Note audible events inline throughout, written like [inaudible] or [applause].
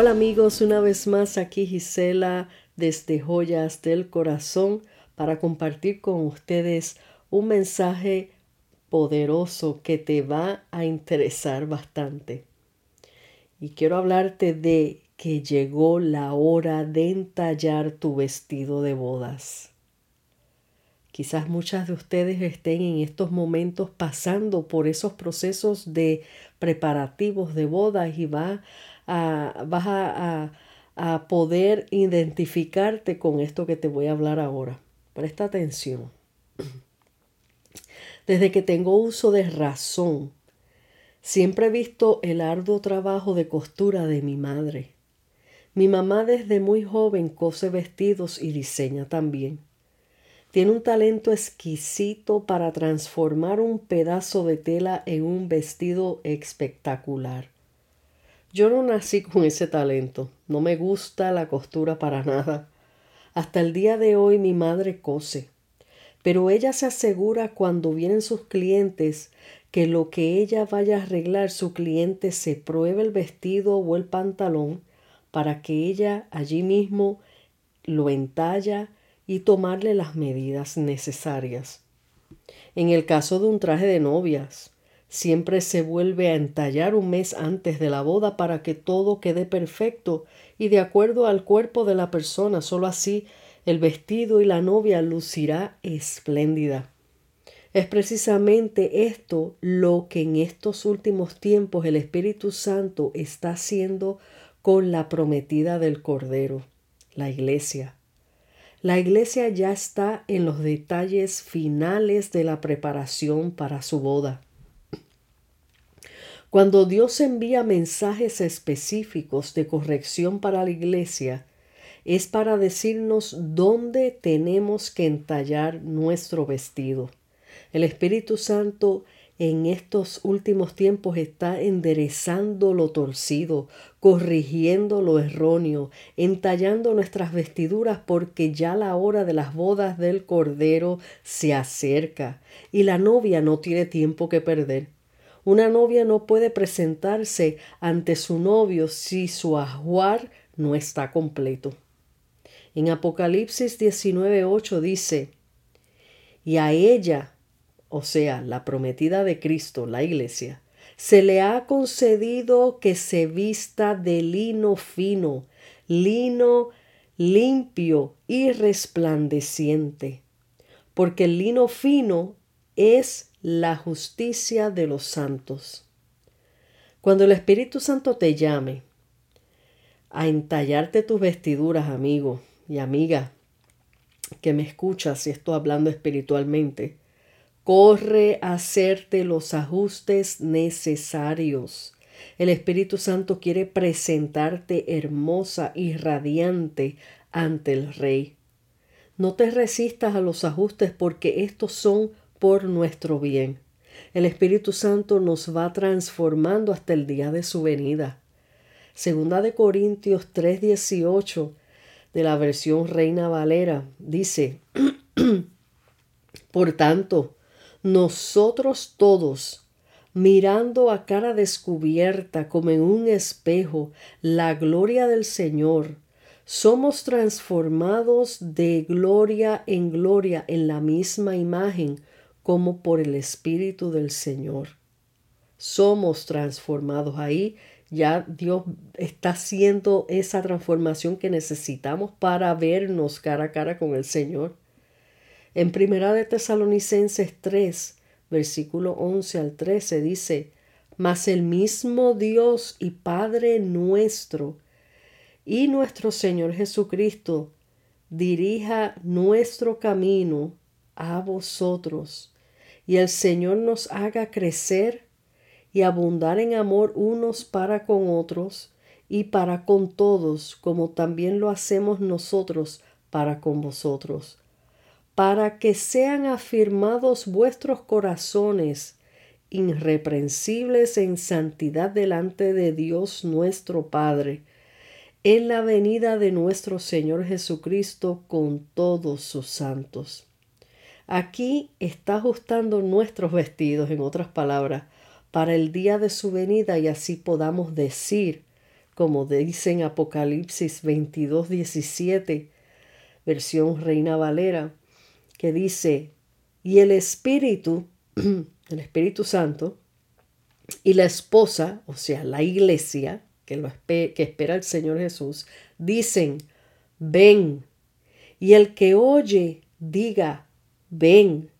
Hola amigos, una vez más aquí Gisela desde Joyas del Corazón para compartir con ustedes un mensaje poderoso que te va a interesar bastante. Y quiero hablarte de que llegó la hora de entallar tu vestido de bodas. Quizás muchas de ustedes estén en estos momentos pasando por esos procesos de preparativos de bodas y va a, vas a, a poder identificarte con esto que te voy a hablar ahora. Presta atención. [clears throat] Desde que tengo uso de razón, siempre he visto el arduo trabajo de costura de mi madre. Mi mamá desde muy joven cose vestidos y diseña también. Tiene un talento exquisito para transformar un pedazo de tela en un vestido espectacular. Yo no nací con ese talento, no me gusta la costura para nada. Hasta el día de hoy mi madre cose, pero ella se asegura cuando vienen sus clientes que lo que ella vaya a arreglar su cliente se pruebe el vestido o el pantalón para que ella allí mismo lo entalla y tomarle las medidas necesarias. En el caso de un traje de novias, siempre se vuelve a entallar un mes antes de la boda para que todo quede perfecto y de acuerdo al cuerpo de la persona. Solo así el vestido y la novia lucirá espléndida. Es precisamente esto lo que en estos últimos tiempos el Espíritu Santo está haciendo con la prometida del Cordero, la Iglesia. La iglesia ya está en los detalles finales de la preparación para su boda. Cuando Dios envía mensajes específicos de corrección para la iglesia, es para decirnos dónde tenemos que entallar nuestro vestido. El Espíritu Santo en estos últimos tiempos está enderezando lo torcido, corrigiendo lo erróneo, entallando nuestras vestiduras porque ya la hora de las bodas del Cordero se acerca y la novia no tiene tiempo que perder. Una novia no puede presentarse ante su novio si su ajuar no está completo. En Apocalipsis 19:8 dice, y a ella o sea, la prometida de Cristo, la iglesia, se le ha concedido que se vista de lino fino, lino limpio y resplandeciente, porque el lino fino es la justicia de los santos. Cuando el Espíritu Santo te llame a entallarte tus vestiduras, amigo y amiga, que me escuchas y estoy hablando espiritualmente, Corre a hacerte los ajustes necesarios. El Espíritu Santo quiere presentarte hermosa y radiante ante el Rey. No te resistas a los ajustes porque estos son por nuestro bien. El Espíritu Santo nos va transformando hasta el día de su venida. Segunda de Corintios 3:18 de la versión Reina Valera dice, [clears throat] Por tanto, nosotros todos, mirando a cara descubierta como en un espejo la gloria del Señor, somos transformados de gloria en gloria en la misma imagen como por el Espíritu del Señor. Somos transformados ahí. Ya Dios está haciendo esa transformación que necesitamos para vernos cara a cara con el Señor. En Primera de Tesalonicenses 3, versículo 11 al 13 dice, Mas el mismo Dios y Padre nuestro y nuestro Señor Jesucristo dirija nuestro camino a vosotros y el Señor nos haga crecer y abundar en amor unos para con otros y para con todos, como también lo hacemos nosotros para con vosotros para que sean afirmados vuestros corazones irreprensibles en santidad delante de Dios nuestro Padre, en la venida de nuestro Señor Jesucristo con todos sus santos. Aquí está ajustando nuestros vestidos, en otras palabras, para el día de su venida y así podamos decir como dice en Apocalipsis 22, 17, versión Reina Valera, que dice, y el Espíritu, [clears throat] el Espíritu Santo, y la esposa, o sea, la iglesia, que, lo que espera el Señor Jesús, dicen, ven. Y el que oye, diga, ven.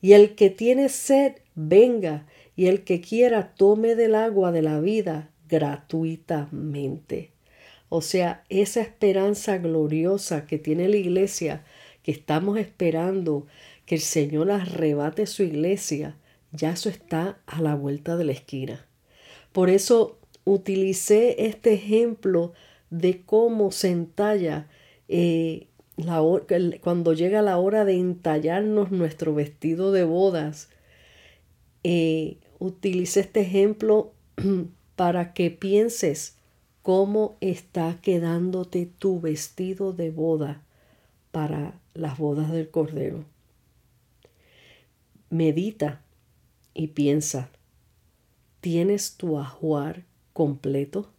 Y el que tiene sed, venga. Y el que quiera, tome del agua de la vida gratuitamente. O sea, esa esperanza gloriosa que tiene la iglesia, que estamos esperando que el Señor arrebate su iglesia, ya eso está a la vuelta de la esquina. Por eso utilicé este ejemplo de cómo se entalla eh, la, cuando llega la hora de entallarnos nuestro vestido de bodas. Eh, utilicé este ejemplo [clears throat] para que pienses cómo está quedándote tu vestido de boda para las bodas del Cordero. Medita y piensa, ¿tienes tu ajuar completo?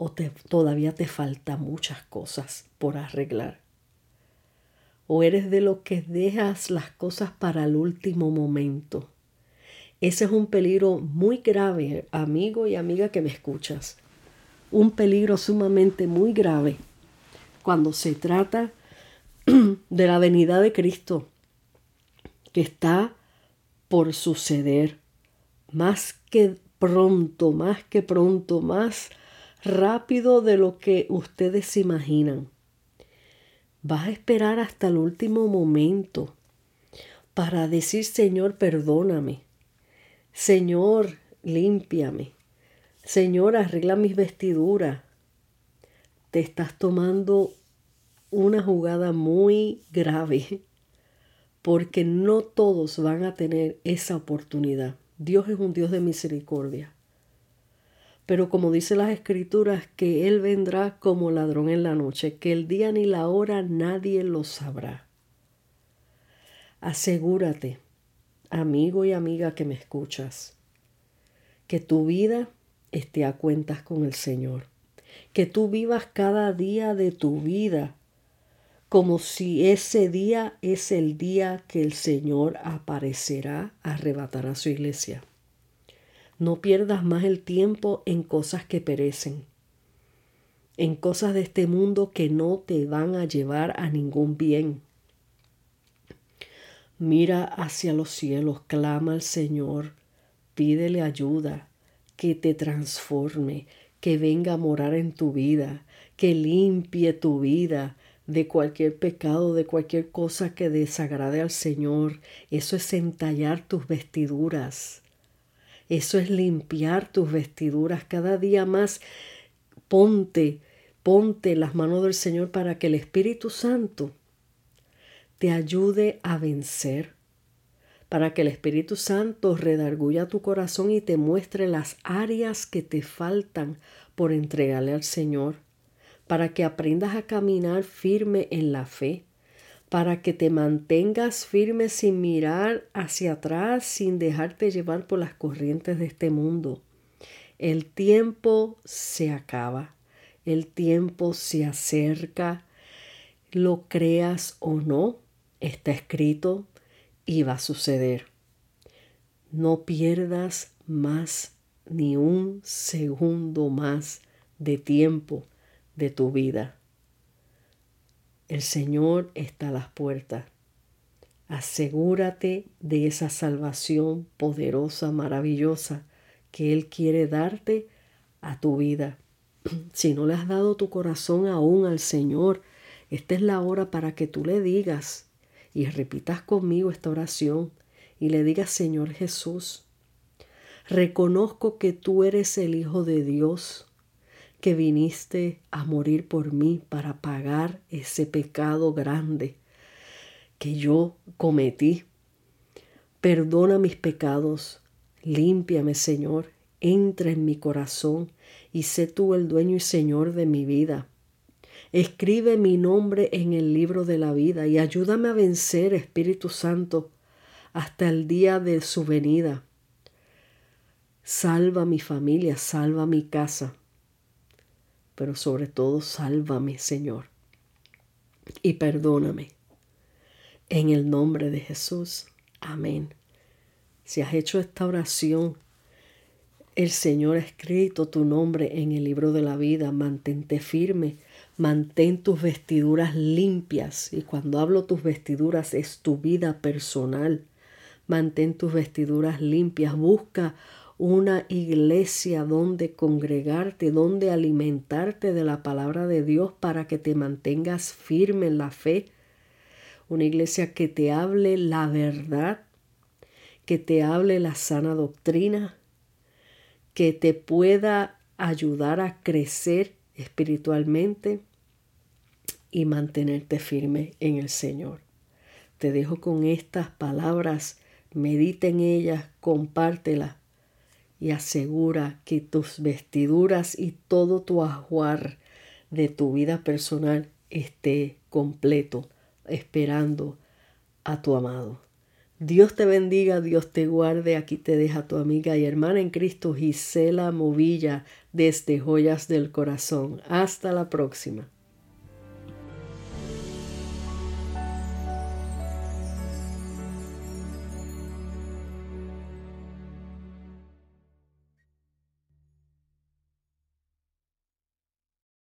¿O todavía te faltan muchas cosas por arreglar? ¿O eres de los que dejas las cosas para el último momento? Ese es un peligro muy grave, amigo y amiga que me escuchas. Un peligro sumamente muy grave cuando se trata [clears throat] de la venida de Cristo, que está por suceder más que pronto, más que pronto, más rápido de lo que ustedes imaginan. Vas a esperar hasta el último momento para decir, Señor, perdóname. Señor, límpiame. Señor, arregla mis vestiduras. Te estás tomando una jugada muy grave porque no todos van a tener esa oportunidad. Dios es un Dios de misericordia. Pero como dice las escrituras, que Él vendrá como ladrón en la noche, que el día ni la hora nadie lo sabrá. Asegúrate, amigo y amiga que me escuchas, que tu vida esté a cuentas con el Señor, que tú vivas cada día de tu vida como si ese día es el día que el Señor aparecerá a arrebatar a su iglesia. No pierdas más el tiempo en cosas que perecen, en cosas de este mundo que no te van a llevar a ningún bien. Mira hacia los cielos, clama al Señor, pídele ayuda, que te transforme, que venga a morar en tu vida, que limpie tu vida, de cualquier pecado, de cualquier cosa que desagrade al Señor. Eso es entallar tus vestiduras. Eso es limpiar tus vestiduras. Cada día más ponte, ponte las manos del Señor para que el Espíritu Santo te ayude a vencer. Para que el Espíritu Santo redarguya tu corazón y te muestre las áreas que te faltan por entregarle al Señor para que aprendas a caminar firme en la fe, para que te mantengas firme sin mirar hacia atrás, sin dejarte llevar por las corrientes de este mundo. El tiempo se acaba, el tiempo se acerca, lo creas o no, está escrito y va a suceder. No pierdas más ni un segundo más de tiempo de tu vida. El Señor está a las puertas. Asegúrate de esa salvación poderosa, maravillosa que Él quiere darte a tu vida. [clears throat] Si no le has dado tu corazón aún al Señor, esta es la hora para que tú le digas y repitas conmigo esta oración y le digas, Señor Jesús, reconozco que tú eres el Hijo de Dios que viniste a morir por mí para pagar ese pecado grande que yo cometí. Perdona mis pecados, límpiame Señor, entra en mi corazón y sé tú el dueño y Señor de mi vida. Escribe mi nombre en el libro de la vida y ayúdame a vencer, Espíritu Santo, hasta el día de su venida. Salva mi familia, salva mi casa pero sobre todo sálvame, Señor, y perdóname. En el nombre de Jesús. Amén. Si has hecho esta oración, el Señor ha escrito tu nombre en el libro de la vida. Mantente firme, mantén tus vestiduras limpias. Y cuando hablo tus vestiduras es tu vida personal. Mantén tus vestiduras limpias. Busca una iglesia donde congregarte, donde alimentarte de la palabra de Dios para que te mantengas firme en la fe. Una iglesia que te hable la verdad, que te hable la sana doctrina, que te pueda ayudar a crecer espiritualmente y mantenerte firme en el Señor. Te dejo con estas palabras, medita en ellas, compártelas y asegura que tus vestiduras y todo tu ajuar de tu vida personal esté completo, esperando a tu amado. Dios te bendiga, Dios te guarde. Aquí te deja tu amiga y hermana en Cristo Gisela Movilla desde Joyas del Corazón. Hasta la próxima.